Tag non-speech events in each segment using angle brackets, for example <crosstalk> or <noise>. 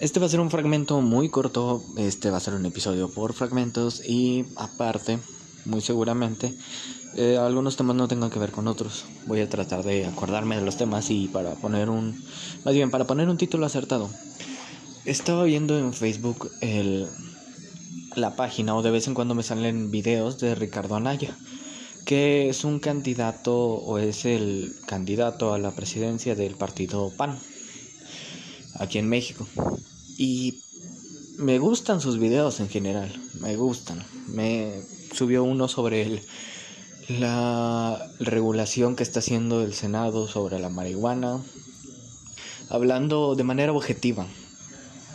Este va a ser un fragmento muy corto, este va a ser un episodio por fragmentos y aparte, muy seguramente, eh, algunos temas no tengan que ver con otros. Voy a tratar de acordarme de los temas y para poner un, más bien para poner un título acertado. Estaba viendo en Facebook el, la página o de vez en cuando me salen videos de Ricardo Anaya, que es un candidato o es el candidato a la presidencia del partido PAN aquí en México. Y me gustan sus videos en general, me gustan. Me subió uno sobre el, la regulación que está haciendo el Senado sobre la marihuana, hablando de manera objetiva.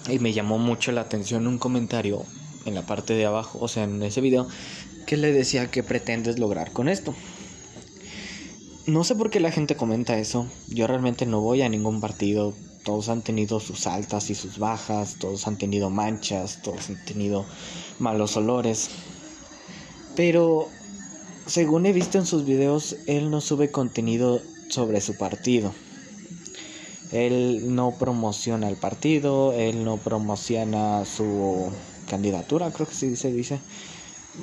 Y me llamó mucho la atención un comentario en la parte de abajo, o sea, en ese video, que le decía que pretendes lograr con esto. No sé por qué la gente comenta eso. Yo realmente no voy a ningún partido todos han tenido sus altas y sus bajas, todos han tenido manchas, todos han tenido malos olores. Pero, según he visto en sus videos, él no sube contenido sobre su partido. Él no promociona el partido, él no promociona su candidatura, creo que sí se dice.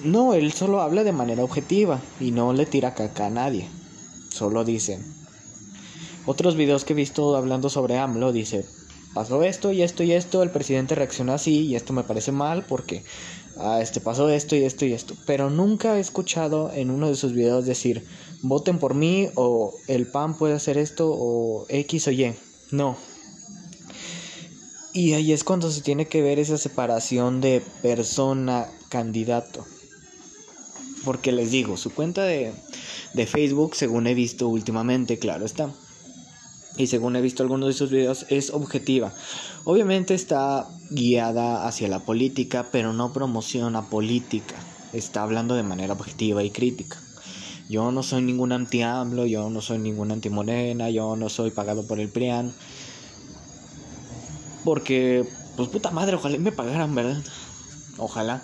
No, él solo habla de manera objetiva y no le tira caca a nadie. Solo dice, otros videos que he visto hablando sobre AMLO dice, pasó esto y esto y esto, el presidente reaccionó así y esto me parece mal porque ah, este pasó esto y esto y esto. Pero nunca he escuchado en uno de sus videos decir, voten por mí o el PAN puede hacer esto o X o Y. No. Y ahí es cuando se tiene que ver esa separación de persona-candidato. Porque les digo, su cuenta de, de Facebook, según he visto últimamente, claro está y según he visto algunos de sus videos es objetiva. Obviamente está guiada hacia la política, pero no promociona política. Está hablando de manera objetiva y crítica. Yo no soy ningún anti-AMLO, yo no soy ningún anti-Morena, yo no soy pagado por el PRIAN. Porque, pues puta madre, ojalá me pagaran, ¿verdad? Ojalá.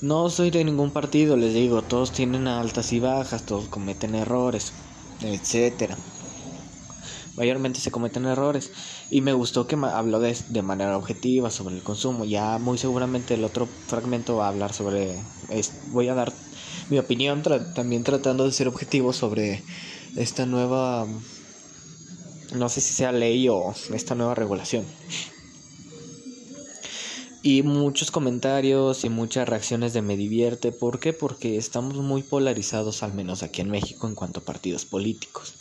No soy de ningún partido, les digo, todos tienen altas y bajas, todos cometen errores, etcétera mayormente se cometen errores. Y me gustó que habló de, de, manera objetiva sobre el consumo. Ya muy seguramente el otro fragmento va a hablar sobre... voy a dar mi opinión también tratando de ser objetivo sobre esta nueva... No sé si sea ley o esta nueva regulación. Y muchos comentarios y muchas reacciones de me divierte. ¿Por qué? Porque estamos muy polarizados, al menos aquí en México, en cuanto a partidos políticos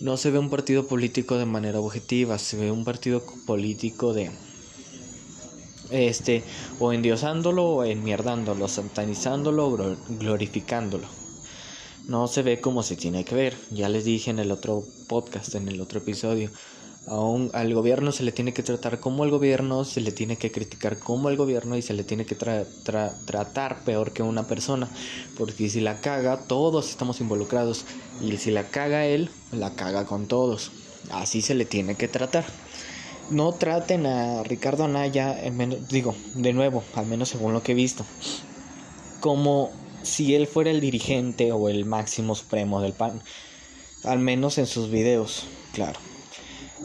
no se ve un partido político de manera objetiva, se ve un partido político de este o endiosándolo o enmierdándolo, santanizándolo o glorificándolo. No se ve como se tiene que ver. Ya les dije en el otro podcast, en el otro episodio, al gobierno se le tiene que tratar como el gobierno, se le tiene que criticar como el gobierno y se le tiene que tratar peor que una persona. Porque si la caga, todos estamos involucrados. Y si la caga él, la caga con todos. Así se le tiene que tratar. No traten a Ricardo Anaya, digo, de nuevo, al menos según lo que he visto, como si él fuera el dirigente o el máximo supremo del PAN. Al menos en sus videos, claro.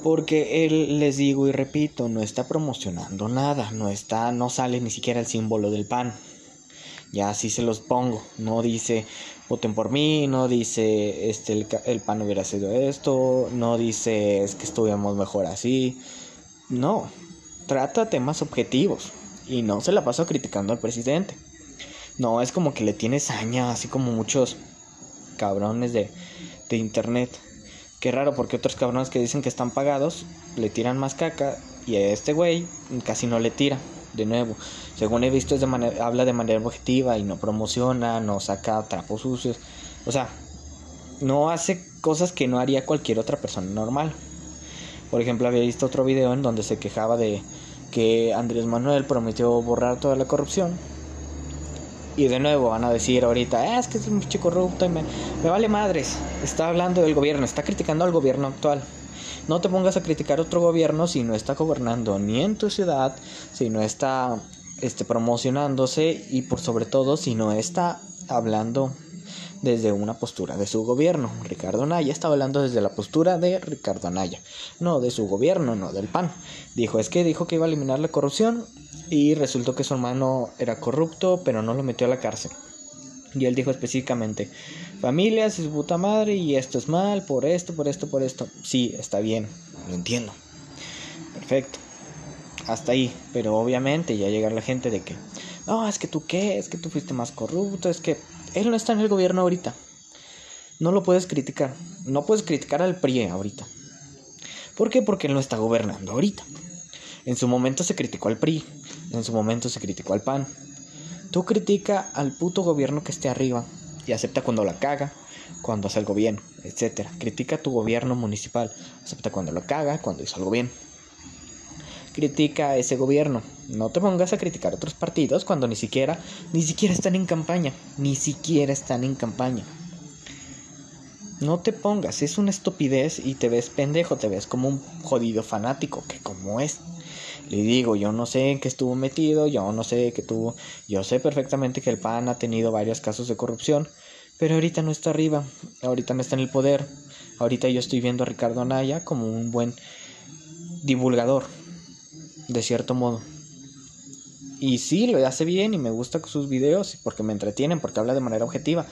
Porque él, les digo y repito, no está promocionando nada, no está, no sale ni siquiera el símbolo del pan. Ya así se los pongo, no dice voten por mí, no dice este el, el pan hubiera sido esto, no dice es que estuviéramos mejor así. No, trata temas objetivos y no se la pasa criticando al presidente. No es como que le tiene saña, así como muchos cabrones de, de internet. Qué raro, porque otros cabrones que dicen que están pagados le tiran más caca y a este güey casi no le tira. De nuevo, según he visto, es de manera, habla de manera objetiva y no promociona, no saca trapos sucios. O sea, no hace cosas que no haría cualquier otra persona normal. Por ejemplo, había visto otro video en donde se quejaba de que Andrés Manuel prometió borrar toda la corrupción y de nuevo van a decir ahorita, ah, es que es un chico corrupto y me, me vale madres. Está hablando del gobierno, está criticando al gobierno actual. No te pongas a criticar otro gobierno si no está gobernando ni en tu ciudad, si no está este, promocionándose y por sobre todo si no está hablando desde una postura de su gobierno. Ricardo Anaya estaba hablando desde la postura de Ricardo Anaya, no de su gobierno, no del PAN. Dijo, es que dijo que iba a eliminar la corrupción y resultó que su hermano era corrupto, pero no lo metió a la cárcel. Y él dijo específicamente, familias es puta madre y esto es mal, por esto, por esto, por esto. Sí, está bien, lo entiendo. Perfecto. Hasta ahí, pero obviamente ya llega la gente de que, no, es que tú qué, es que tú fuiste más corrupto, es que él no está en el gobierno ahorita. No lo puedes criticar. No puedes criticar al PRI ahorita. ¿Por qué? Porque él no está gobernando ahorita. En su momento se criticó al PRI. En su momento se criticó al PAN. Tú critica al puto gobierno que esté arriba y acepta cuando la caga, cuando hace algo bien, etc. Critica a tu gobierno municipal, acepta cuando lo caga, cuando hizo algo bien. Critica a ese gobierno. No te pongas a criticar a otros partidos cuando ni siquiera, ni siquiera están en campaña, ni siquiera están en campaña. No te pongas, es una estupidez y te ves pendejo, te ves como un jodido fanático, que como es. Le digo, yo no sé en qué estuvo metido, yo no sé qué tuvo, yo sé perfectamente que el PAN ha tenido varios casos de corrupción, pero ahorita no está arriba, ahorita no está en el poder, ahorita yo estoy viendo a Ricardo Anaya como un buen divulgador, de cierto modo. Y sí, lo hace bien y me gusta sus videos porque me entretienen, porque habla de manera objetiva.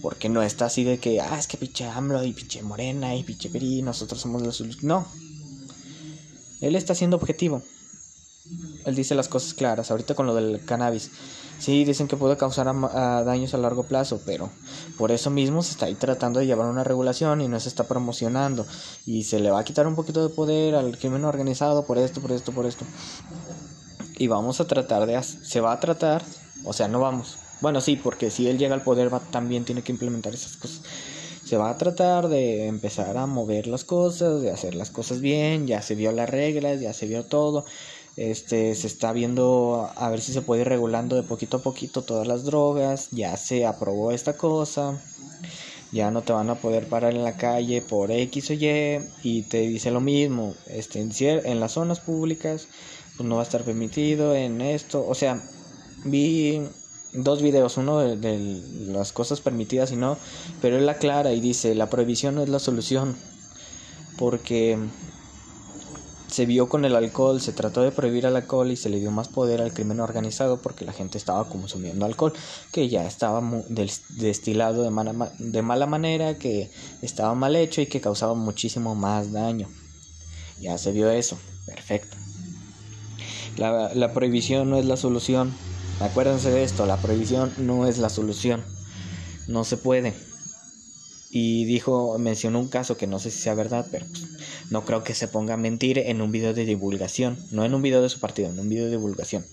Porque no está así de que, ah, es que pinche AMLO y pinche Morena y pinche Peri, nosotros somos los... No. Él está siendo objetivo. Él dice las cosas claras. Ahorita con lo del cannabis. Sí, dicen que puede causar daños a largo plazo, pero por eso mismo se está ahí tratando de llevar una regulación y no se está promocionando. Y se le va a quitar un poquito de poder al crimen organizado por esto, por esto, por esto y vamos a tratar de se va a tratar o sea no vamos bueno sí porque si él llega al poder va, también tiene que implementar esas cosas se va a tratar de empezar a mover las cosas de hacer las cosas bien ya se vio las reglas ya se vio todo este se está viendo a ver si se puede ir regulando de poquito a poquito todas las drogas ya se aprobó esta cosa ya no te van a poder parar en la calle por X o Y y te dice lo mismo este en, en las zonas públicas pues no va a estar permitido en esto. O sea, vi dos videos, uno de, las cosas permitidas y no, pero él aclara y dice, la prohibición no es la solución, porque se vio con el alcohol, se trató de prohibir el alcohol y se le dio más poder al crimen organizado porque la gente estaba consumiendo alcohol, que ya estaba destilado de mala, de mala manera, que estaba mal hecho y que causaba muchísimo más daño. Ya se vio eso, perfecto. La, prohibición no es la solución. Acuérdense de esto, la prohibición no es la solución. No se puede. Y dijo, mencionó un caso que no sé si sea verdad, pero pues, no creo que se ponga a mentir en un video de divulgación. No en un video de su partido, en un video de divulgación.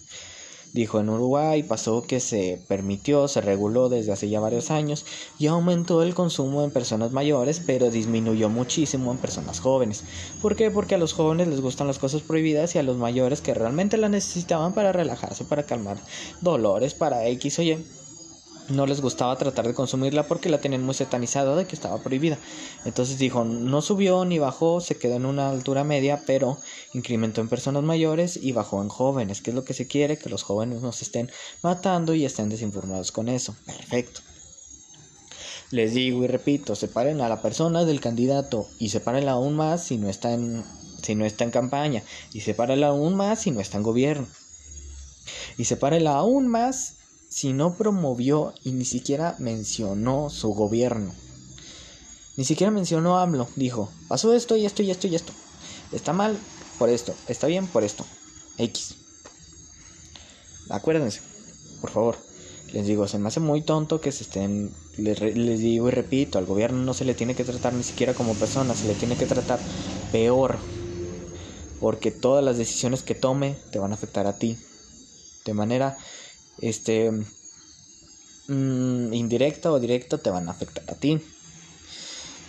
Dijo, en Uruguay pasó que se permitió, se reguló desde hace ya varios años y aumentó el consumo en personas mayores, pero disminuyó muchísimo en personas jóvenes. ¿Por qué? Porque a los jóvenes les gustan las cosas prohibidas y a los mayores que realmente las necesitaban para relajarse, para calmar dolores, para X o Y no les gustaba tratar de consumirla porque la tenían muy satanizada de que estaba prohibida. Entonces dijo, no subió ni bajó, se quedó en una altura media, pero incrementó en personas mayores y bajó en jóvenes, que es lo que se quiere, que los jóvenes no se estén matando y estén desinformados con eso. Perfecto. Les digo y repito, separen a la persona del candidato y sepárenla aún más si no está en, si no está en campaña y sepárenla aún más si no está en gobierno. Y sepárenla aún más si no promovió y ni siquiera mencionó su gobierno. Ni siquiera mencionó AMLO, dijo, pasó esto y esto y esto y esto. Está mal por esto, está bien por esto. X. Acuérdense, por favor. Les digo, se me hace muy tonto que se estén, les, les, digo y repito, al gobierno no se le tiene que tratar ni siquiera como persona, se le tiene que tratar peor. Porque todas las decisiones que tome te van a afectar a ti. De manera este mm, indirecta o directa te van a afectar a ti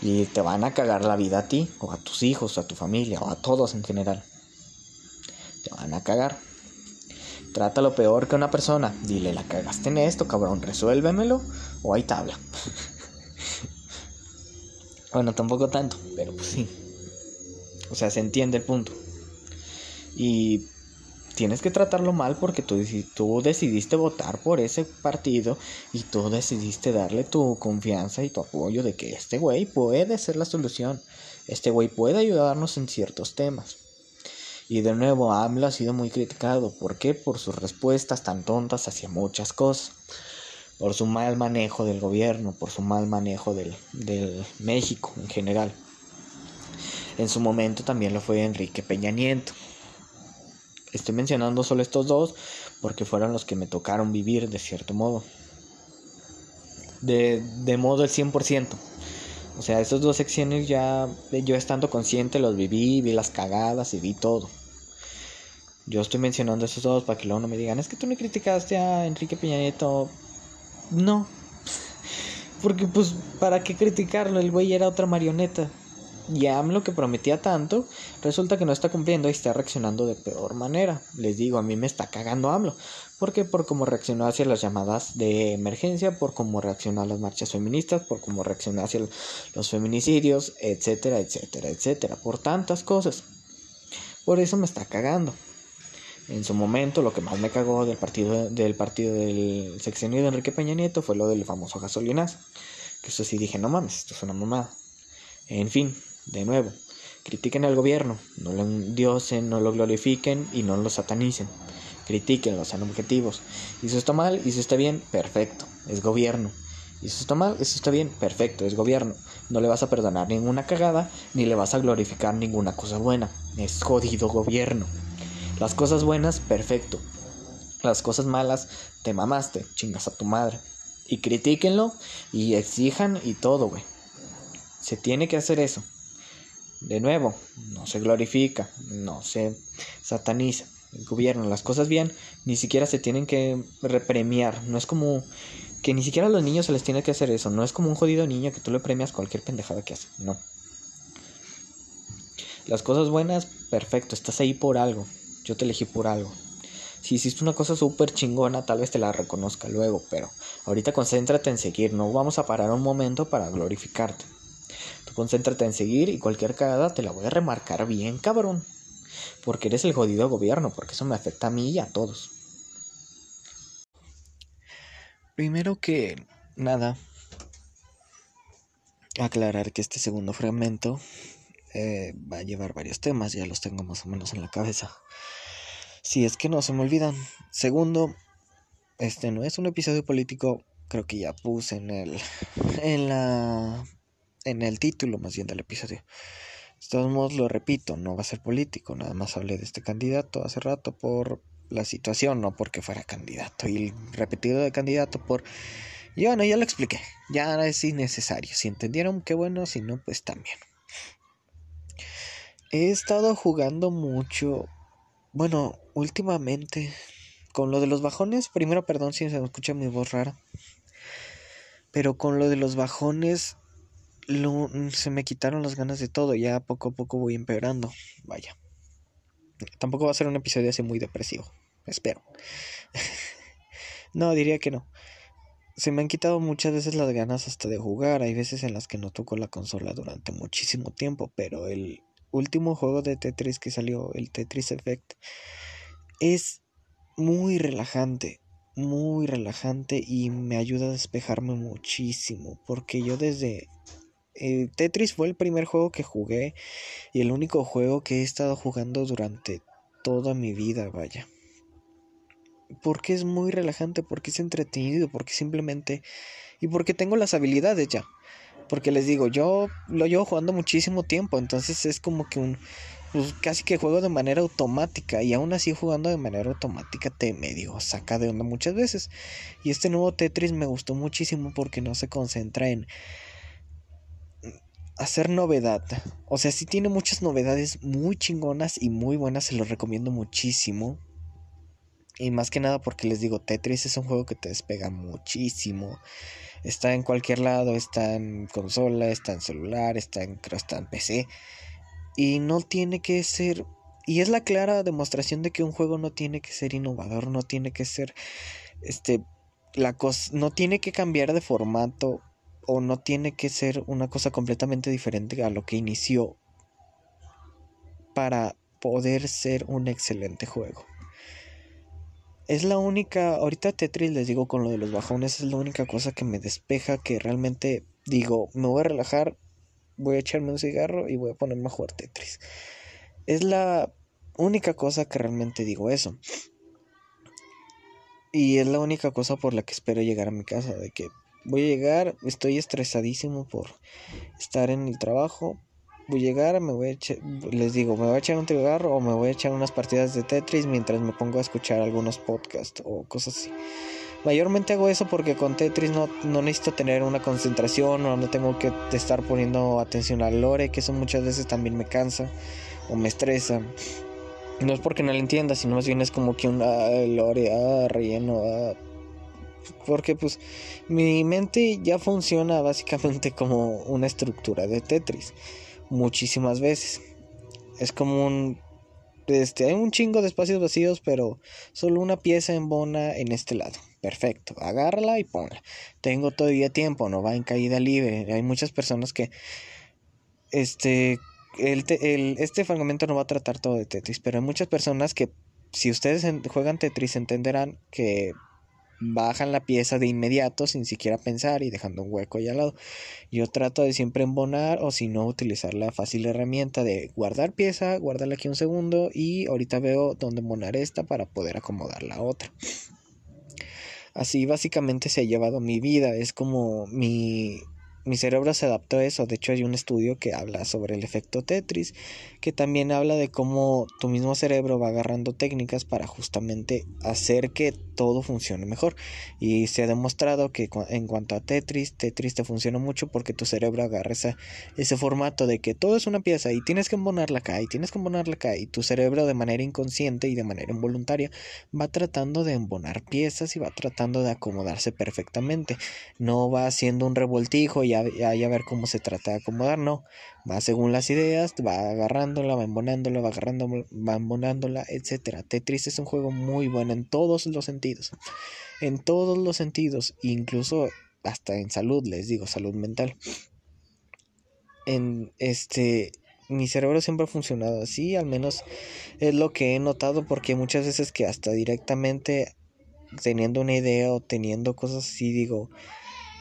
y te van a cagar la vida a ti o a tus hijos, a tu familia o a todos en general. Te van a cagar. Trátalo peor que una persona. Dile, la cagaste en esto, cabrón, resuélvemelo o hay tabla. <laughs> bueno, tampoco tanto, pero pues sí. O sea, se entiende el punto. Y tienes que tratarlo mal porque tú, tú decidiste votar por ese partido y tú decidiste darle tu confianza y tu apoyo de que este güey puede ser la solución. Este güey puede ayudarnos en ciertos temas. Y de nuevo, AMLO ha sido muy criticado. ¿Por qué? Por sus respuestas tan tontas hacia muchas cosas. Por su mal manejo del gobierno, por su mal manejo del, del México en general. En su momento también lo fue Enrique Peña Nieto. Estoy mencionando solo estos dos porque fueron los que me tocaron vivir de cierto modo. De, de modo el 100%. O sea, esas dos secciones ya yo estando consciente los viví, vi las cagadas y vi todo. Yo estoy mencionando esos dos para que luego no me digan, es que tú no criticaste a Enrique Peña Nieto. No. <laughs> Porque pues, ¿para qué criticarlo? El güey era otra marioneta. Y AMLO que prometía tanto, resulta que no está cumpliendo y está reaccionando de peor manera. Les digo, a mí me está cagando AMLO. porque Por cómo reaccionó hacia las llamadas de emergencia, por cómo reaccionó a las marchas feministas, por cómo reaccionó hacia los feminicidios, etcétera, etcétera, etcétera. Por tantas cosas. Por eso me está cagando. En su momento, lo que más me cagó del partido del partido del sexenio de Enrique Peña Nieto fue lo del famoso gasolinazo. Que eso sí dije, no mames, esto es una mamada. En fin, de nuevo, critiquen al gobierno, no lo endiosen, no lo glorifiquen y no lo satanicen. Critiquenlo, sean objetivos. Y eso está mal, y eso está bien, perfecto, es gobierno. Y eso está mal, eso está bien, perfecto, es gobierno. No le vas a perdonar ninguna cagada, ni le vas a glorificar ninguna cosa buena. Es jodido gobierno. Las cosas buenas, perfecto. Las cosas malas, te mamaste, chingas a tu madre. Y critíquenlo y exijan y todo, güey. Se tiene que hacer eso. De nuevo, no se glorifica, no se sataniza. El gobierno, las cosas bien, ni siquiera se tienen que repremiar. No es como que ni siquiera a los niños se les tiene que hacer eso. No es como un jodido niño que tú le premias cualquier pendejada que hace. No. Las cosas buenas, perfecto, estás ahí por algo. Yo te elegí por algo. Si hiciste una cosa súper chingona, tal vez te la reconozca luego, pero ahorita concéntrate en seguir. No vamos a parar un momento para glorificarte. Concéntrate en seguir y cualquier cagada te la voy a remarcar bien, cabrón. Porque eres el jodido gobierno, porque eso me afecta a mí y a todos. Primero que nada, aclarar que este segundo fragmento eh, va a llevar varios temas, ya los tengo más o menos en la cabeza. Si es que no se me olvidan. Segundo, este no es un episodio político, creo que ya puse en el en la en el título más bien del episodio. De todos modos, lo repito, no va a ser político, nada más hablé de este candidato hace rato por la situación, no porque fuera candidato. Y repetido de candidato por... Y bueno, ya lo expliqué, ya es innecesario. Si entendieron, qué bueno, si no, pues también. He estado jugando mucho, bueno, últimamente, con lo de los bajones, primero perdón si se me escucha mi voz rara, pero con lo de los bajones Mm, se me quitaron las ganas de todo, ya poco a poco voy empeorando, vaya. Tampoco va a ser un episodio así muy depresivo, espero. <laughs> no, diría que no. Se me han quitado muchas veces las ganas hasta de jugar, hay veces en las que no toco la consola durante muchísimo tiempo, pero el último juego de Tetris que salió, el Tetris Effect, es muy relajante, muy relajante y me ayuda a despejarme muchísimo, porque yo desde eh, Tetris fue el primer juego que jugué y el único juego que he estado jugando durante toda mi vida, vaya. Porque es muy relajante, porque es entretenido, porque simplemente... Y porque tengo las habilidades ya. Porque les digo, yo lo llevo jugando muchísimo tiempo, entonces es como que un... Pues casi que juego de manera automática y aún así jugando de manera automática te medio saca de onda muchas veces. Y este nuevo Tetris me gustó muchísimo porque no se concentra en hacer novedad. O sea, sí tiene muchas novedades muy chingonas y muy buenas, se los recomiendo muchísimo. Y más que nada porque les digo, Tetris es un juego que te despega muchísimo. Está en cualquier lado, está en consola, está en celular, está en, creo está en PC. Y no tiene que ser... Y es la clara demostración de que un juego no tiene que ser innovador, no tiene que ser... Este... La cosa... No tiene que cambiar de formato o no tiene que ser una cosa completamente diferente a lo que inició para poder ser un excelente juego. es la única, ahorita Tetris les digo con lo de los bajones, es la única cosa que me despeja, que realmente digo, me voy a relajar, voy a echarme un cigarro y voy a ponerme a jugar Tetris. Es la única cosa que realmente digo eso. Y es la única cosa por la que espero llegar a mi casa, de que voy a llegar, estoy estresadísimo por estar en el trabajo, voy a llegar, me voy a echar, les digo, me voy a echar un cigarro o me voy a echar unas partidas de Tetris mientras me pongo a escuchar algunos podcasts o cosas así. Mayormente hago eso porque con Tetris no, no necesito tener una concentración o no tengo que estar poniendo atención al lore, que eso muchas veces también me cansa o me estresa. No es porque no lo entienda, sino más bien es como que un ah, lore, ah, relleno, ah. Porque pues mi mente ya funciona básicamente <laughs> como una estructura de Tetris muchísimas veces. Es como un este, hay un chingo de espacios vacíos, pero solo una pieza en bona en este lado. Perfecto, agárrala y ponla. Tengo todavía tiempo, no va en caída libre. Hay muchas personas que este el, el, este fragmento no va a tratar todo de Tetris, pero hay muchas personas que si ustedes juegan Tetris entenderán que bajan la pieza de inmediato sin siquiera pensar y dejando un hueco ahí al lado. Yo trato de siempre embonar o si no utilizar la fácil herramienta de guardar pieza, guardarla aquí un segundo y ahorita veo dónde embonar esta para poder acomodar la otra. Así básicamente se ha llevado mi vida, es como mi mi cerebro se adaptó a eso. De hecho, hay un estudio que habla sobre el efecto Tetris, que también habla de cómo tu mismo cerebro va agarrando técnicas para justamente hacer que todo funcione mejor. Y se ha demostrado que en cuanto a Tetris, Tetris te funciona mucho porque tu cerebro agarra ese formato de que todo es una pieza y tienes que embonarla acá y tienes que embonarla acá. Y tu cerebro de manera inconsciente y de manera involuntaria va tratando de embonar piezas y va tratando de acomodarse perfectamente. No va haciendo un revoltijo y ya, a ver cómo se trata de acomodar, no. Va según las ideas, va agarrándola, va embonándola, va agarrando, va embonándola, etcétera. Tetris es un juego muy bueno en todos los sentidos. En todos los sentidos, incluso hasta en salud, les digo, salud mental. En este mi cerebro siempre ha funcionado así, al menos es lo que he notado porque muchas veces que hasta directamente teniendo una idea o teniendo cosas así digo,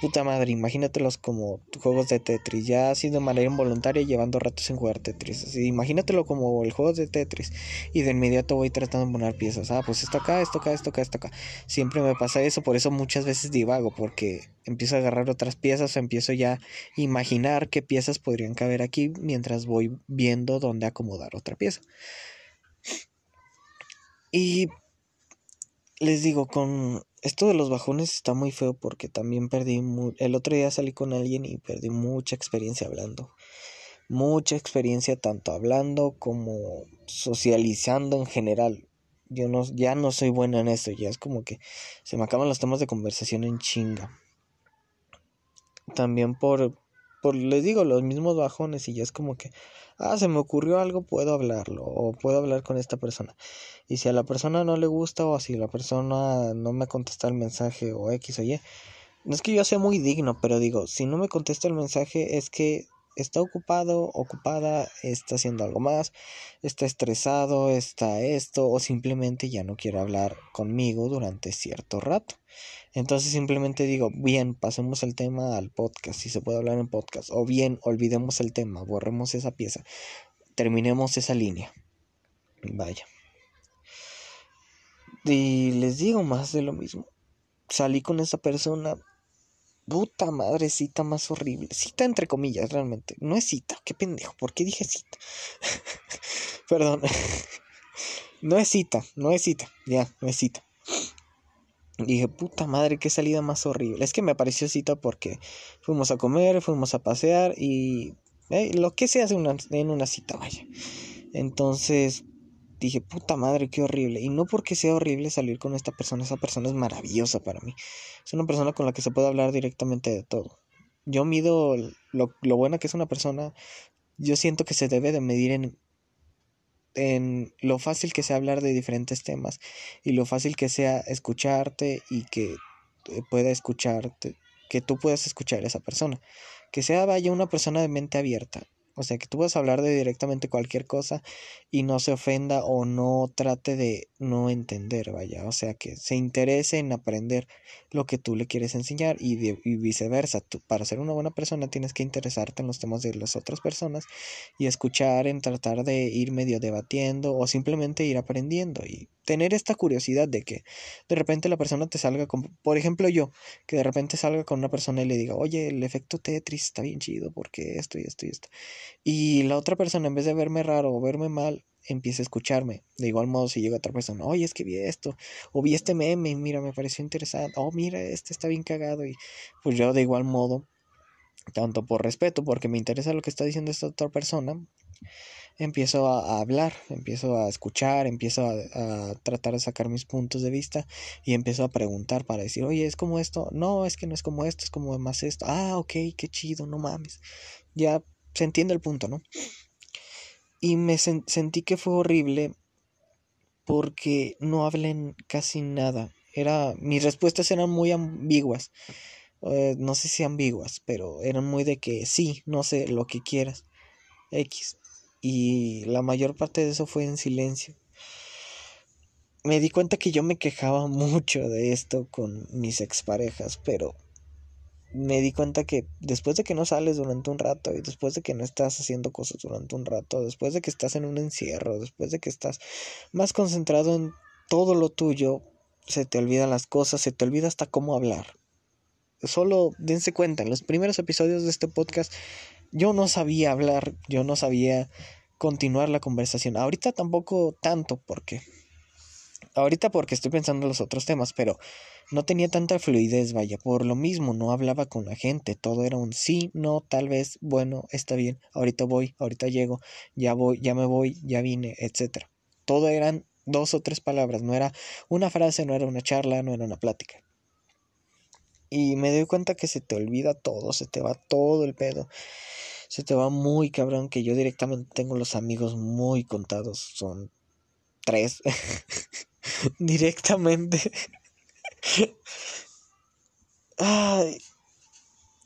puta madre, imagínatelos como juegos de Tetris, ya así de manera involuntaria llevando ratos en jugar Tetris. Imagínatelo como el juego de Tetris y de inmediato voy tratando de poner piezas. Ah, pues esto acá, esto acá, esto acá, esto acá. Siempre me pasa eso, por eso muchas veces divago, porque empiezo a agarrar otras piezas o empiezo ya a imaginar qué piezas podrían caber aquí mientras voy viendo dónde acomodar otra pieza. Y les digo, con esto de los bajones está muy feo porque también perdí el otro día salí con alguien y perdí mucha experiencia hablando. Mucha experiencia tanto hablando como socializando en general. Yo no ya no soy bueno en eso, ya es como que se me acaban los temas de conversación en chinga. También por por les digo los mismos bajones y ya es como que ah, se me ocurrió algo, puedo hablarlo o puedo hablar con esta persona. Y si a la persona no le gusta o si la persona no me contesta el mensaje o X o Y, no es que yo sea muy digno, pero digo, si no me contesta el mensaje es que está ocupado, ocupada, está haciendo algo más, está estresado, está esto o simplemente ya no quiere hablar conmigo durante cierto rato. Entonces simplemente digo, bien, pasemos el tema al podcast, si se puede hablar en podcast, o bien, olvidemos el tema, borremos esa pieza, terminemos esa línea. Vaya. Y les digo más de lo mismo. Salí con esa persona, puta madre, cita más horrible. Cita entre comillas, realmente. No es cita, qué pendejo, ¿por qué dije cita? <laughs> Perdón. <laughs> no es cita, no es cita, ya, no es cita. dije, puta madre, qué salida más horrible. Es que me pareció cita porque fuimos a comer, fuimos a pasear y eh, lo que se hace una, en una cita, vaya. Entonces dije, puta madre, qué horrible. Y no porque sea horrible salir con esta persona, esa persona es maravillosa para mí. Es una persona con la que se puede hablar directamente de todo. Yo mido lo, lo buena que es una persona. Yo siento que se debe de medir en en lo fácil que sea hablar de diferentes temas y lo fácil que sea escucharte y que pueda escucharte, que tú puedas escuchar a esa persona. Que sea vaya una persona de mente abierta. O sea, que tú a hablar de directamente cualquier cosa y no se ofenda o no trate de no entender, vaya. O sea, que se interese en aprender lo que tú le quieres enseñar y, viceversa. Tú, para ser una buena persona tienes que interesarte en los temas de las otras personas y escuchar, en tratar de ir medio debatiendo o simplemente ir aprendiendo y tener esta curiosidad de que de repente la persona te salga con, por ejemplo yo, que de repente salga con una persona y le diga, oye, el efecto Tetris está bien chido porque esto y esto y esto. Y la otra persona, en vez de verme raro o verme mal, empieza a escucharme. De igual modo, si llega otra persona, oye, es que vi esto, o vi este meme, mira, me pareció interesante, oh, mira, este está bien cagado. Y pues yo de igual modo, tanto por respeto, porque me interesa lo que está diciendo esta otra persona, empiezo a, hablar, empiezo a escuchar, empiezo a, a, tratar de sacar mis puntos de vista y empiezo a preguntar para decir, oye, ¿es como esto? No, es que no es como esto, es como más esto. Ah, ok, qué chido, no mames. Ya se entiende el punto, ¿no? Y me sentí que fue horrible porque no hablen casi nada. Era, mis respuestas eran muy ambiguas. Eh, no sé si ambiguas, pero eran muy de que sí, no sé, lo que quieras. X y la mayor parte de eso fue en silencio. Me di cuenta que yo me quejaba <laughs> mucho de esto con mis exparejas, pero me di cuenta que después de que no sales durante un rato y después de que no estás haciendo cosas durante un rato, después de que estás en un encierro, después de que estás más concentrado en todo lo tuyo, se te olvidan las cosas, se te olvida hasta cómo hablar. Solo dense cuenta, en los primeros episodios de este podcast yo no sabía hablar, yo no sabía continuar la conversación. Ahorita tampoco tanto porque ahorita porque estoy pensando en los otros temas, pero no tenía tanta fluidez, vaya, por lo mismo no hablaba con la gente, todo era un sí, no, tal vez, bueno, está bien, ahorita voy, ahorita llego, ya voy, ya me voy, ya vine, etcétera. Todo eran dos o tres palabras, no era una frase, no era una charla, no era una plática. Y me doy cuenta que se te olvida todo, se te va todo el pedo se te va muy cabrón que yo directamente tengo los amigos muy contados. Son tres. <laughs> <laughs> directamente. <laughs> Ay,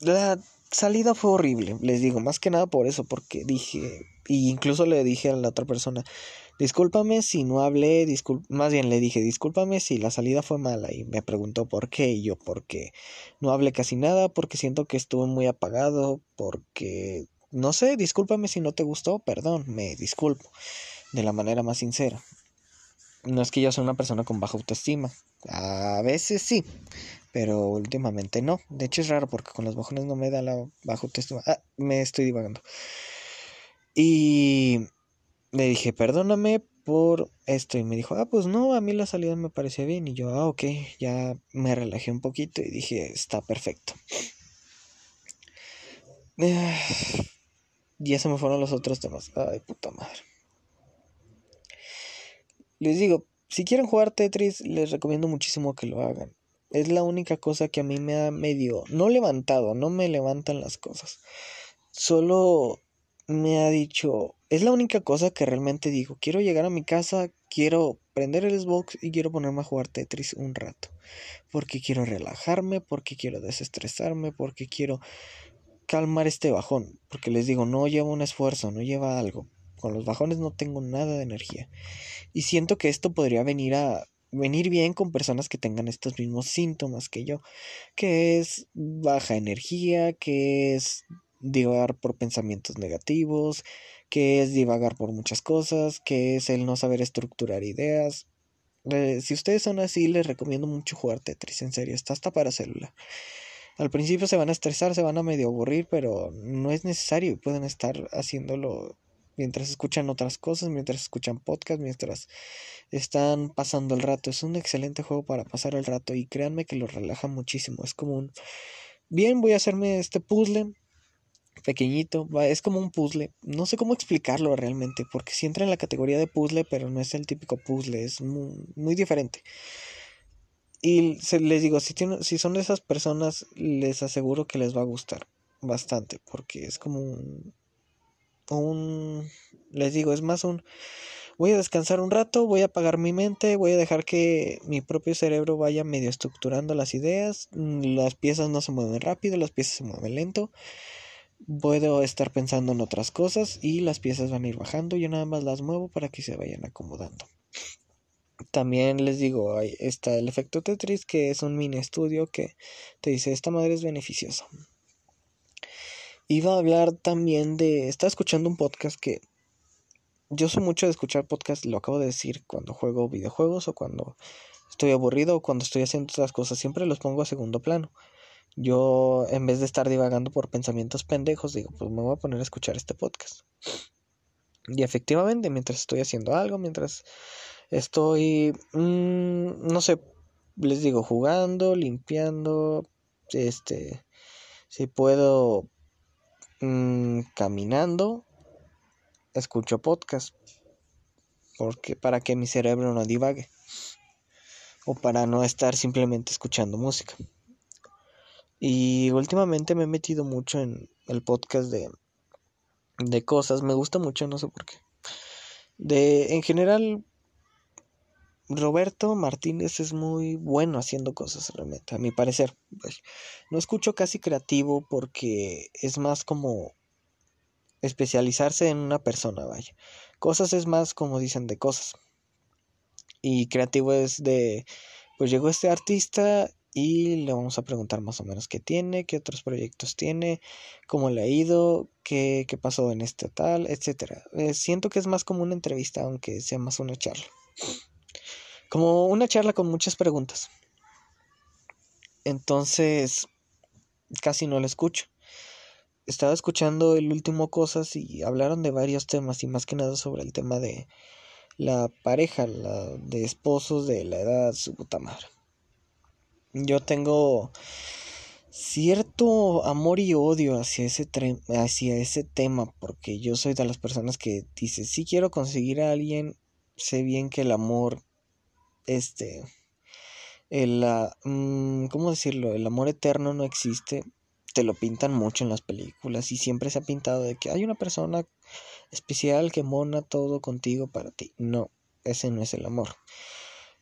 la salida fue horrible, les digo, más que nada por eso, porque dije, y incluso le dije a la otra persona, discúlpame si no hablé, más bien le dije, discúlpame si la salida fue mala, y me preguntó por qué, y yo, porque no hablé casi nada, porque siento que estuve muy apagado, porque no sé, discúlpame si no te gustó, perdón, me disculpo de la manera más sincera. No es que yo sea una persona con baja autoestima, a veces sí, pero últimamente no. De hecho es raro porque con los bajones no me da la baja autoestima. Ah, me estoy divagando. Y le dije, perdóname por esto. Y me dijo, ah, pues no, a mí la salida me parecía bien. Y yo, ah, ok, ya me relajé un poquito y dije, está perfecto. <sighs> Ya se me fueron los otros temas. Ay, puta madre. Les digo, si quieren jugar Tetris, les recomiendo muchísimo que lo hagan. Es la única cosa que a mí me ha medio... No levantado, no me levantan las cosas. Solo me ha dicho... Es la única cosa que realmente digo. Quiero llegar a mi casa, quiero prender el Xbox y quiero ponerme a jugar Tetris un rato. Porque quiero relajarme, porque quiero desestresarme, porque quiero calmar este bajón, porque les digo, no lleva un esfuerzo, no lleva algo. Con los bajones no tengo nada de energía. Y siento que esto podría venir a venir bien con personas que tengan estos mismos síntomas que yo, que es baja energía, que es divagar por pensamientos negativos, que es divagar por muchas cosas, que es el no saber estructurar ideas. Eh, si ustedes son así, les recomiendo mucho jugar Tetris, en serio, está hasta para celular. Al principio se van a estresar, se van a medio aburrir, pero no es necesario. Pueden estar haciéndolo mientras escuchan otras cosas, mientras escuchan podcast, mientras están pasando el rato. Es un excelente juego para pasar el rato y créanme que lo relaja muchísimo. Es como un... Bien, voy a hacerme este puzzle pequeñito, es como un puzzle. No sé cómo explicarlo realmente, porque si entra en la categoría de puzzle, pero no es el típico puzzle, es muy, muy diferente. Y se, les digo, si, si son de esas personas, les aseguro que les va a gustar bastante, porque es como un, un, les digo, es más un, voy a descansar un rato, voy a apagar mi mente, voy a dejar que mi propio cerebro vaya medio estructurando las ideas, mm, las piezas no se mueven rápido, las piezas se mueven lento, puedo estar pensando en otras cosas y las piezas van a ir bajando. Yo nada más las muevo para que se vayan acomodando. También les digo, ahí está el efecto Tetris, que es un mini estudio que te dice, esta madre es beneficiosa. Iba a hablar también de, estaba escuchando un podcast que yo soy mucho de escuchar podcast, lo acabo de decir, cuando juego videojuegos o cuando estoy aburrido o cuando estoy haciendo otras cosas, siempre los pongo a segundo plano. Yo, en vez de estar divagando por pensamientos pendejos, digo, pues me voy a poner a escuchar este podcast. Y efectivamente, mientras estoy haciendo algo, mientras estoy, mmm, no sé, les digo, jugando, limpiando, este, si puedo, mmm, caminando, escucho podcast. Porque para que mi cerebro no divague. O para no estar simplemente escuchando música. Y últimamente me he metido mucho en el podcast de, de cosas. Me gusta mucho, no sé por qué. De, en general, Roberto Martínez es muy bueno haciendo cosas, realmente, a mi parecer. No escucho casi creativo porque es más como especializarse en una persona, vaya. Cosas es más como dicen de cosas. Y creativo es de, pues llegó este artista y le vamos a preguntar más o menos qué tiene, qué otros proyectos tiene, cómo le ha ido, qué, qué pasó en este tal, etcétera. Eh, siento que es más como una entrevista, aunque sea más una charla. Como una charla con muchas preguntas. Entonces, casi no la escucho estaba escuchando el último Cosas y hablaron de varios temas y más que nada sobre el tema de la pareja, la de esposos de la edad su puta madre. Yo tengo cierto amor y odio hacia ese, hacia ese tema porque yo soy de las personas que dice, si quiero conseguir a alguien, sé bien que el amor, este, el, uh, ¿cómo decirlo? El amor eterno no existe te lo pintan mucho en las películas y siempre se ha pintado de que hay una persona especial que mona todo contigo para ti. No, ese no es el amor.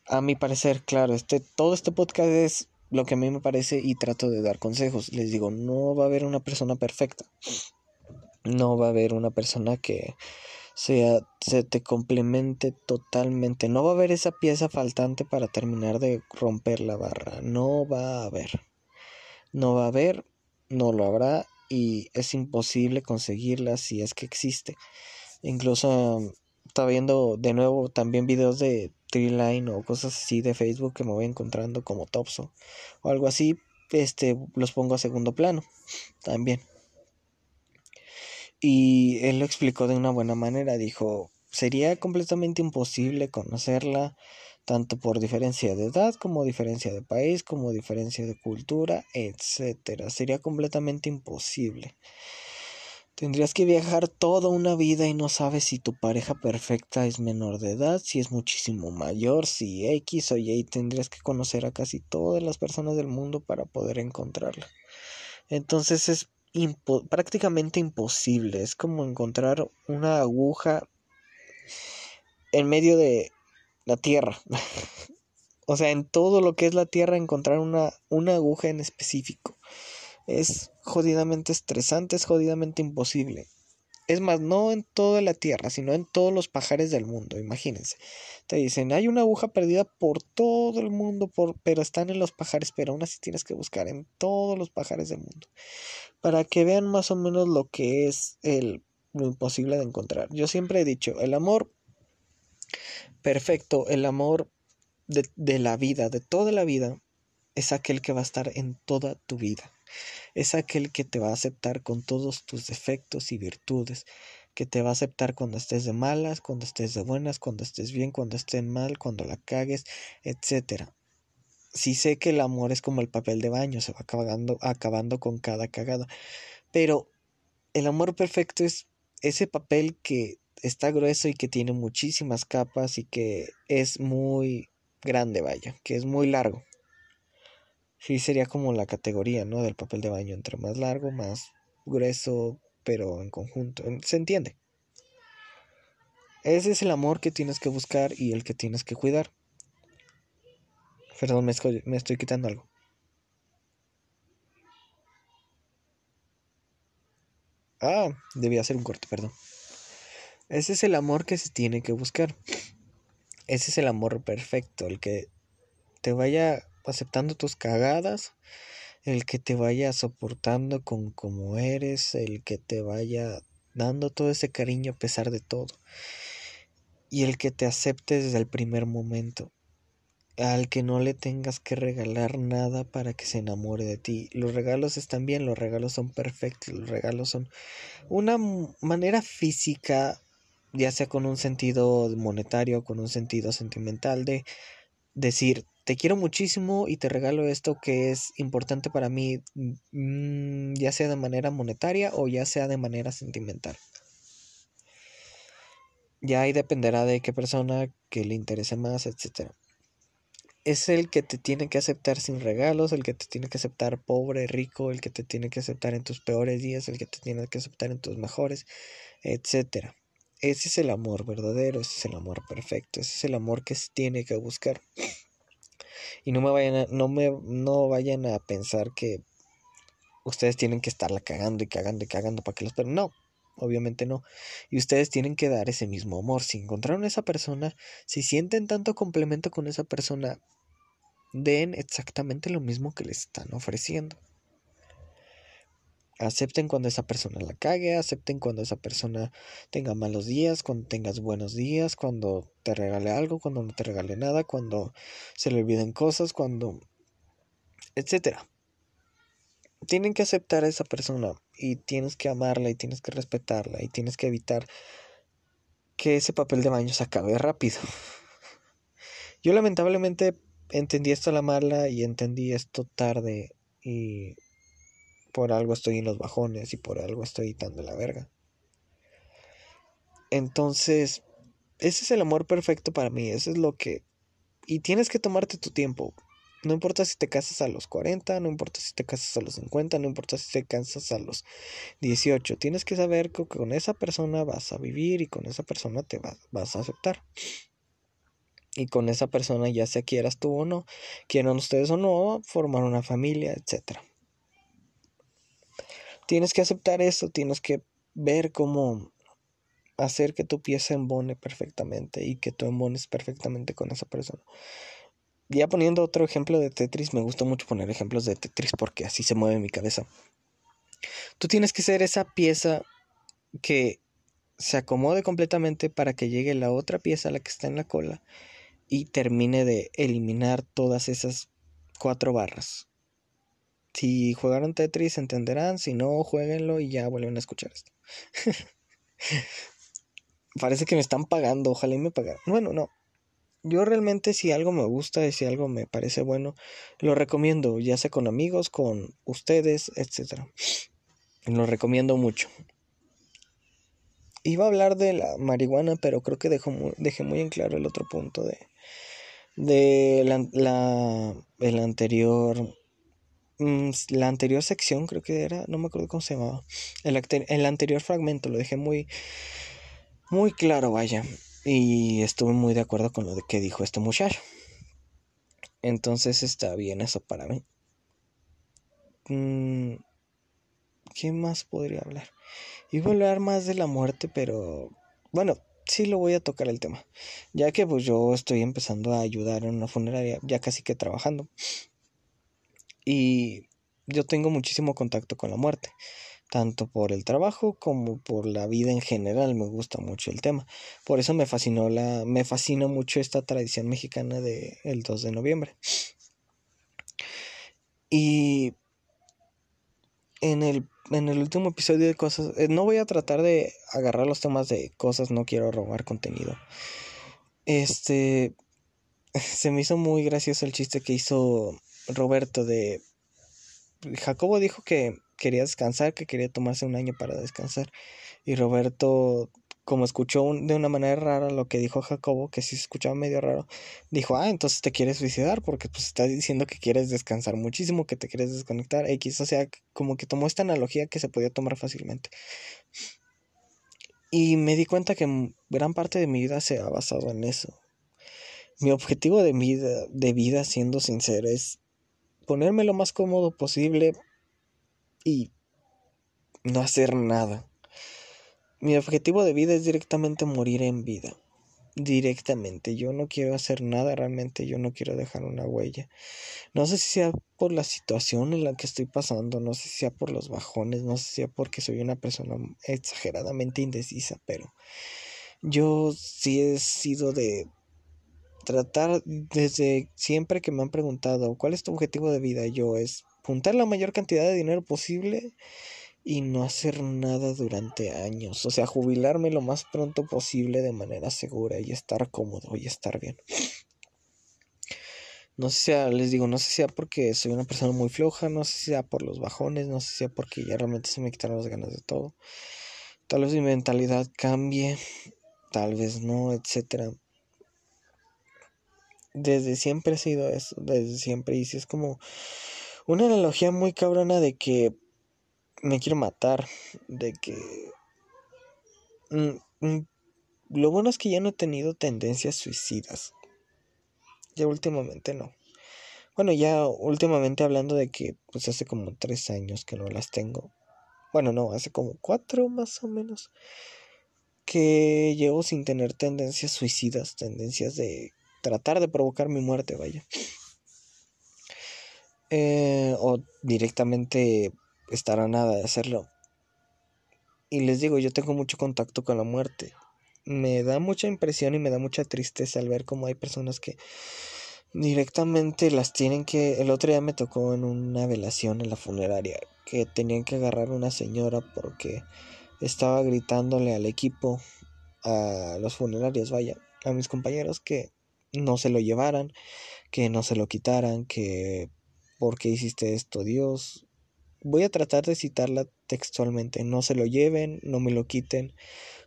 A mi parecer, claro, este todo este podcast es lo que a mí me parece y trato de dar consejos. Les digo, no va a haber una persona perfecta. No va a haber una persona que sea se te complemente totalmente. No va a haber esa pieza faltante para terminar de romper la barra. No va a haber. No va a haber no lo habrá y es imposible conseguirla si es que existe. Incluso estaba viendo de nuevo también videos de Treeline o cosas así de Facebook que me voy encontrando como Topso o algo así, este los pongo a segundo plano también. Y él lo explicó de una buena manera, dijo, sería completamente imposible conocerla tanto por diferencia de edad como diferencia de país, como diferencia de cultura, etcétera. Sería completamente imposible. Tendrías que viajar toda una vida y no sabes si tu pareja perfecta es menor de edad, si es muchísimo mayor, si X o Y. Tendrías que conocer a casi todas las personas del mundo para poder encontrarla. Entonces es prácticamente imposible. Es como encontrar una aguja en medio de la Tierra. <laughs> o sea, en todo lo que es la Tierra encontrar una, una aguja en específico. Es jodidamente estresante, es jodidamente imposible. Es más, no en toda la Tierra, sino en todos los pajares del mundo, imagínense. Te dicen, hay una aguja perdida por todo el mundo, por, pero están en los pajares, pero aún así tienes que buscar en todos los pajares del mundo. Para que vean más o menos lo que es el, lo imposible de encontrar. Yo siempre he dicho, el amor perfecto, el amor de, la vida, de toda la vida, es aquel que va a estar en toda tu vida. Es aquel que te va a aceptar con todos tus defectos y virtudes, que te va a aceptar cuando estés de malas, cuando estés de buenas, cuando estés bien, cuando estés mal, cuando la cagues, etc. Sí sé que el amor es como el papel de baño, se va acabando, acabando con cada cagada, pero el amor perfecto es ese papel que está grueso y que tiene muchísimas capas y que es muy grande, vaya, que es muy largo. Sí, sería como la categoría, ¿no? Del papel de baño, entre más largo, más grueso, pero en conjunto. ¿Se entiende? Ese es el amor que tienes que buscar y el que tienes que cuidar. Perdón, me estoy, me estoy quitando algo. Ah, debía hacer un corte, perdón. Ese es el amor que se tiene que buscar. Ese es el amor perfecto, el que te vaya aceptando tus cagadas, el que te vaya soportando con como eres, el que te vaya dando todo ese cariño a pesar de todo, y el que te acepte desde el primer momento, al que no le tengas que regalar nada para que se enamore de ti. Los regalos están bien, los regalos son perfectos, los regalos son una manera física, ya sea con un sentido monetario, con un sentido sentimental, de decir, te quiero muchísimo y te regalo esto que es importante para mí, mm, ya sea de manera monetaria o ya sea de manera sentimental. Ya ahí dependerá de qué persona que le interese más, etc. Es el que te tiene que aceptar sin regalos, el que te tiene que aceptar pobre, rico, el que te tiene que aceptar en tus peores días, el que te tiene que aceptar en tus mejores, etc. Ese es el amor verdadero, ese es el amor perfecto, ese es el amor que se tiene que buscar. Y no me vayan a, no me no vayan a pensar que ustedes tienen que estarla cagando y cagando y cagando para que los pero no, obviamente no. Y ustedes tienen que dar ese mismo amor. Si encontraron a esa persona, si sienten tanto complemento con esa persona, den exactamente lo mismo que les están ofreciendo. Acepten cuando esa persona la cague, acepten cuando esa persona tenga malos días, cuando tengas buenos días, cuando te regale algo, cuando no te regale nada, cuando se le olviden cosas, cuando... etcétera. Tienen que aceptar a esa persona y tienes que amarla y tienes que respetarla y tienes que evitar que ese papel de baño se acabe rápido. Yo lamentablemente entendí esto a la mala y entendí esto tarde y por algo estoy en los bajones y por algo estoy dando la verga. Entonces, ese es el amor perfecto para mí, eso es lo que... Y tienes que tomarte tu tiempo. No importa si te casas a los 40, no importa si te casas a los 50, no importa si te casas a los 18. Tienes que saber que con esa persona vas a vivir y con esa persona te vas, vas a aceptar. Y con esa persona, ya sea quieras tú o no, quieran ustedes o no, formar una familia, etcétera tienes que aceptar eso, tienes que ver cómo hacer que tu pieza embone perfectamente y que tú embones perfectamente con esa persona. Ya poniendo otro ejemplo de Tetris, me gusta mucho poner ejemplos de Tetris porque así se mueve mi cabeza. Tú tienes que ser esa pieza que se acomode completamente para que llegue la otra pieza, la que está en la cola, y termine de eliminar todas esas cuatro barras. Si jugaron Tetris entenderán, si no, jueguenlo y ya vuelven a escuchar esto. <laughs> Parece que me están pagando, ojalá y me pagaran. Bueno, no. Yo realmente si algo me gusta y si algo me parece bueno, lo recomiendo, ya sea con amigos, con ustedes, etc. Lo recomiendo mucho. Iba a hablar de la marihuana, pero creo que dejo dejé muy en claro el otro punto de, de la, la, el anterior la anterior sección creo que era, no me acuerdo cómo se llamaba. El, el anterior fragmento lo dejé muy, muy claro, vaya. Y estuve muy de acuerdo con lo de que dijo este muchacho. Entonces está bien eso para mí. Mm, ¿Qué más podría hablar? Iba a hablar más de la muerte, pero bueno, sí lo voy a tocar el tema. Ya que pues yo estoy empezando a ayudar en una funeraria, ya casi que trabajando. Y yo tengo muchísimo contacto con la muerte, tanto por el trabajo como por la vida en general, me gusta mucho el tema. Por eso me fascinó la me fascina mucho esta tradición mexicana de el 2 de noviembre. Y en el, en el último episodio de cosas, eh, no voy a tratar de agarrar los temas de cosas, no quiero robar contenido. Este, <laughs> se me hizo muy gracioso el chiste que hizo Roberto de... Jacobo dijo que quería descansar, que quería tomarse un año para descansar. Y Roberto, como escuchó de una manera rara lo que dijo Jacobo, que sí se escuchaba medio raro, dijo, ah, entonces te quieres suicidar porque pues estás diciendo que quieres descansar muchísimo, que te quieres desconectar. X, o sea, como que tomó esta analogía que se podía tomar fácilmente. Y me di cuenta que gran parte de mi vida se ha basado en eso. Mi objetivo de vida, de vida siendo sincero, es ponerme lo más cómodo posible y no hacer nada. mi objetivo de vida es directamente morir en vida. Directamente. Yo no quiero hacer nada realmente. Yo no quiero dejar una huella. No sé si sea por la situación en la que estoy pasando. No sé si sea por los bajones. No sé si sea porque soy una persona exageradamente indecisa. Pero yo sí he sido de tratar desde siempre que me han preguntado cuál es tu objetivo de vida. Yo es juntar la mayor cantidad de dinero posible y no hacer nada durante años. O sea, jubilarme lo más pronto posible de manera segura y estar cómodo y estar bien. No sé si sea, les digo, no sé si sea porque soy una persona muy floja, no sé si sea por los bajones, no sé si sea porque ya realmente se me quitaron las ganas de todo. Tal vez mi mentalidad cambie, tal vez no, etcétera. Desde siempre he sido eso, desde siempre. Y si es como una analogía muy cabrona de que me quiero matar, de que... Mm, mm, lo bueno es que ya no he tenido tendencias suicidas. Ya últimamente no. Bueno, ya últimamente hablando de que pues hace como tres años que no las tengo. Bueno, no, hace como cuatro más o menos. Que llevo sin tener tendencias suicidas, tendencias de tratar de provocar mi muerte, vaya. Eh, o directamente estar a nada de hacerlo. Y les digo, yo tengo mucho contacto con la muerte. Me da mucha impresión y me da mucha tristeza al ver cómo hay personas que directamente las tienen que... El otro día me tocó en una velación en la funeraria que tenían que agarrar a una señora porque estaba gritándole al equipo, a los funerarios, vaya, a mis compañeros que no se lo llevaran, que no se lo quitaran, que ¿por qué hiciste esto, Dios? Voy a tratar de citarla textualmente. No se lo lleven, no me lo quiten.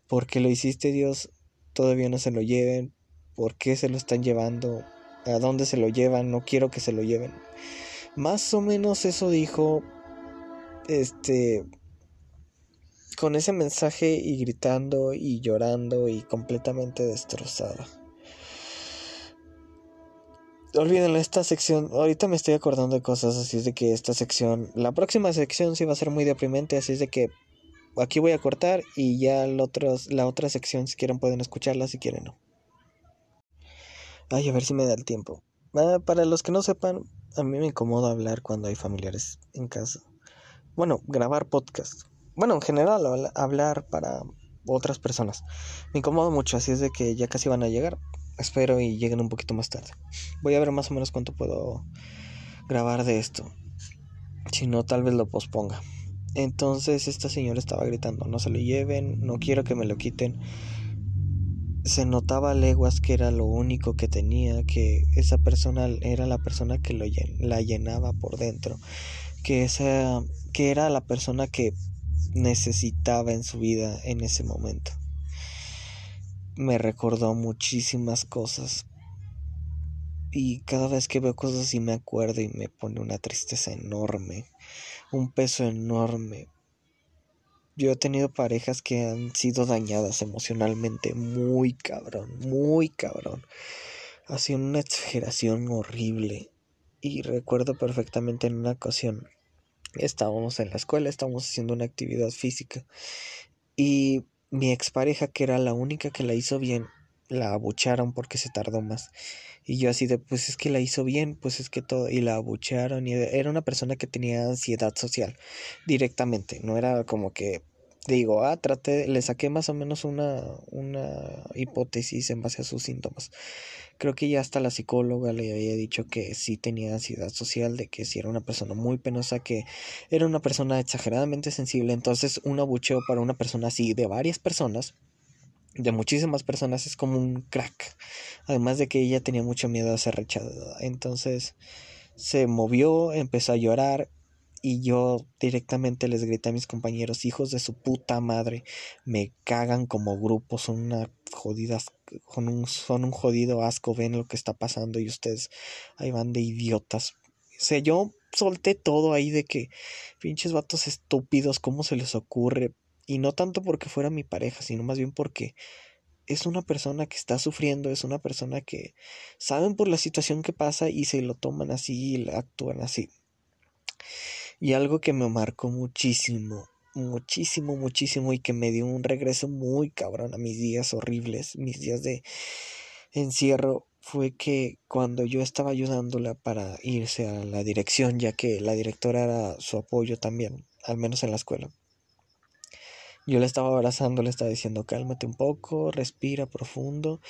porque lo hiciste Dios? Todavía no se lo lleven. ¿Por qué se lo están llevando? ¿A dónde se lo llevan? No quiero que se lo lleven. Más o menos eso dijo. Este. Con ese mensaje y gritando y llorando y completamente destrozada. Olvídenlo, esta sección, ahorita me estoy acordando de cosas, así es de que esta sección, la próxima sección sí va a ser muy deprimente, así es de que aquí voy a cortar y ya la otra sección, si quieren pueden escucharla, si quieren no. Ay, a ver si me da el tiempo. Ah, para los que no sepan, a mí me incomoda hablar cuando hay familiares en casa. Bueno, grabar podcast. Bueno, en general, hablar para otras personas. Me incomoda mucho, así es de que ya casi van a llegar. Espero y lleguen un poquito más tarde. Voy a ver más o menos cuánto puedo grabar de esto. Si no, tal vez lo posponga. Entonces esta señora estaba gritando, no se lo lleven, no quiero que me lo quiten. Se notaba a leguas que era lo único que tenía, que esa persona era la persona que lo la llenaba por dentro, que esa que era la persona que necesitaba en su vida en ese momento me recordó muchísimas cosas. Y cada vez que veo cosas así me acuerdo y me pone una tristeza enorme, un peso enorme. Yo he tenido parejas que han sido dañadas emocionalmente muy cabrón, muy cabrón. Ha sido una exageración horrible. Y recuerdo perfectamente en una ocasión, estábamos en la escuela, estábamos haciendo una actividad física y mi expareja, que era la única que la hizo bien, la abucharon porque se tardó más. Y yo así de, pues es que la hizo bien, pues es que todo, y la abucharon, y era una persona que tenía ansiedad social directamente, no era como que digo, ah, traté, le saqué más o menos una, una hipótesis en base a sus síntomas. Creo que ya hasta la psicóloga le había dicho que sí tenía ansiedad social, de que sí era una persona muy penosa, que era una persona exageradamente sensible. Entonces, un abucheo para una persona así, de varias personas, de muchísimas personas, es como un crack. Además de que ella tenía mucho miedo a ser rechazada. Entonces, se movió, empezó a llorar y yo directamente les grité a mis compañeros, hijos de su puta madre, me cagan como grupo, son una jodidas, son un, son un jodido asco, ven lo que está pasando y ustedes ahí van de idiotas. O sea, yo solté todo ahí de que pinches vatos estúpidos, ¿cómo se les ocurre? Y no tanto porque fuera mi pareja, sino más bien porque es una persona que está sufriendo, es una persona que saben por la situación que pasa y se lo toman así y actúan así. Y algo que me marcó muchísimo muchísimo, muchísimo y que me dio un regreso muy cabrón a mis días horribles, mis días de encierro, fue que cuando yo estaba ayudándola para irse a la dirección, ya que la directora era su apoyo también, al menos en la escuela. Yo la estaba abrazando, le estaba diciendo cálmate un poco, respira profundo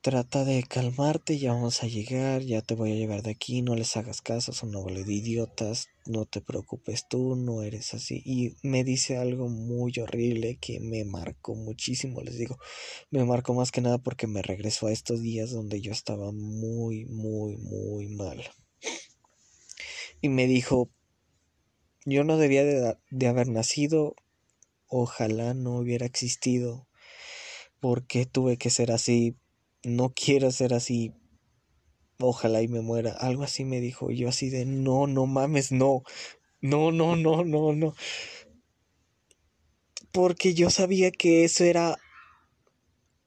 Trata de calmarte, ya vamos a llegar, ya te voy a llevar de aquí, no les hagas caso, son una de idiotas, no te preocupes tú, no eres así. Y me dice algo muy horrible que me marcó muchísimo, les digo, me marcó más que nada porque me regresó a estos días donde yo estaba muy, muy, muy mal. Y me dijo, yo no debía de, de haber nacido, ojalá no hubiera existido, porque tuve que ser así no quiero ser así, ojalá y me muera. Algo así me dijo. Yo así de, no, no mames, no, no, no, no, no, no. Porque yo sabía que eso era,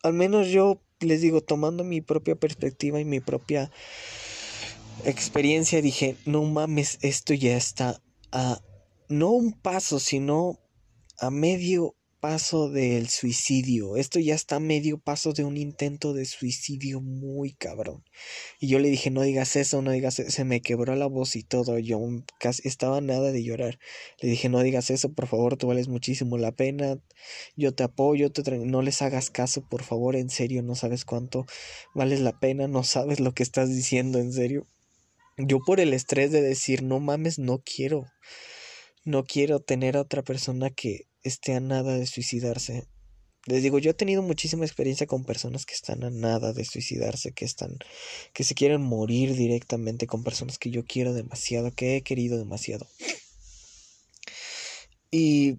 al menos yo les digo, tomando mi propia perspectiva y mi propia experiencia, dije, no mames, esto ya está a, no un paso, sino a medio paso del suicidio. Esto ya está medio paso de un intento de suicidio muy cabrón. Y yo le dije, no digas eso, no digas eso. Se me quebró la voz y todo. Yo casi estaba nada de llorar. Le dije, no digas eso, por favor, tú vales muchísimo la pena. Yo te apoyo, te no les hagas caso, por favor, en serio, no sabes cuánto vales la pena, no sabes lo que estás diciendo, en serio. Yo por el estrés de decir, no mames, no quiero. No quiero tener a otra persona que esté a nada de suicidarse. Les digo, yo he tenido muchísima experiencia con personas que están a nada de suicidarse, que están, que se quieren morir directamente, con personas que yo quiero demasiado, que he querido demasiado. Y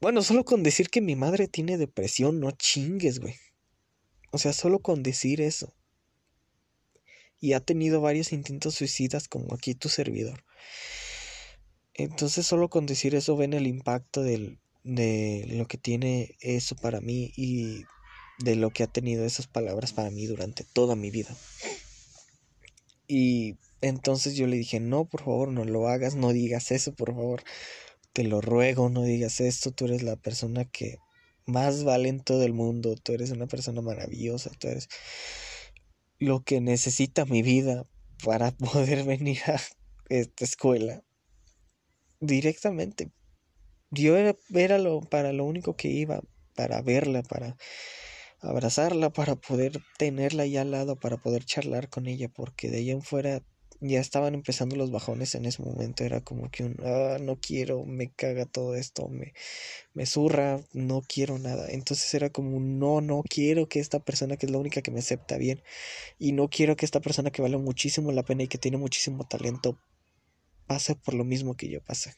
bueno, solo con decir que mi madre tiene depresión, no chingues, güey. O sea, solo con decir eso. Y ha tenido varios intentos suicidas como aquí tu servidor. Entonces solo con decir eso ven el impacto del, de lo que tiene eso para mí y de lo que ha tenido esas palabras para mí durante toda mi vida. Y entonces yo le dije, no, por favor, no lo hagas, no digas eso, por favor, te lo ruego, no digas esto, tú eres la persona que más vale en todo el mundo, tú eres una persona maravillosa, tú eres lo que necesita mi vida para <laughs> poder venir a esta escuela directamente yo era, para lo único que iba, para verla, para abrazarla, para poder tenerla ahí al lado, para poder charlar con ella, porque de ahí en fuera ya estaban empezando los bajones en ese momento, era como que un, ah, no quiero, me caga todo esto, me, me zurra, no quiero nada. Entonces era como un, no, no quiero que esta persona que es la única que me acepta bien, y no quiero que esta persona que vale muchísimo la pena y que tiene muchísimo talento pase por lo mismo que yo pasé.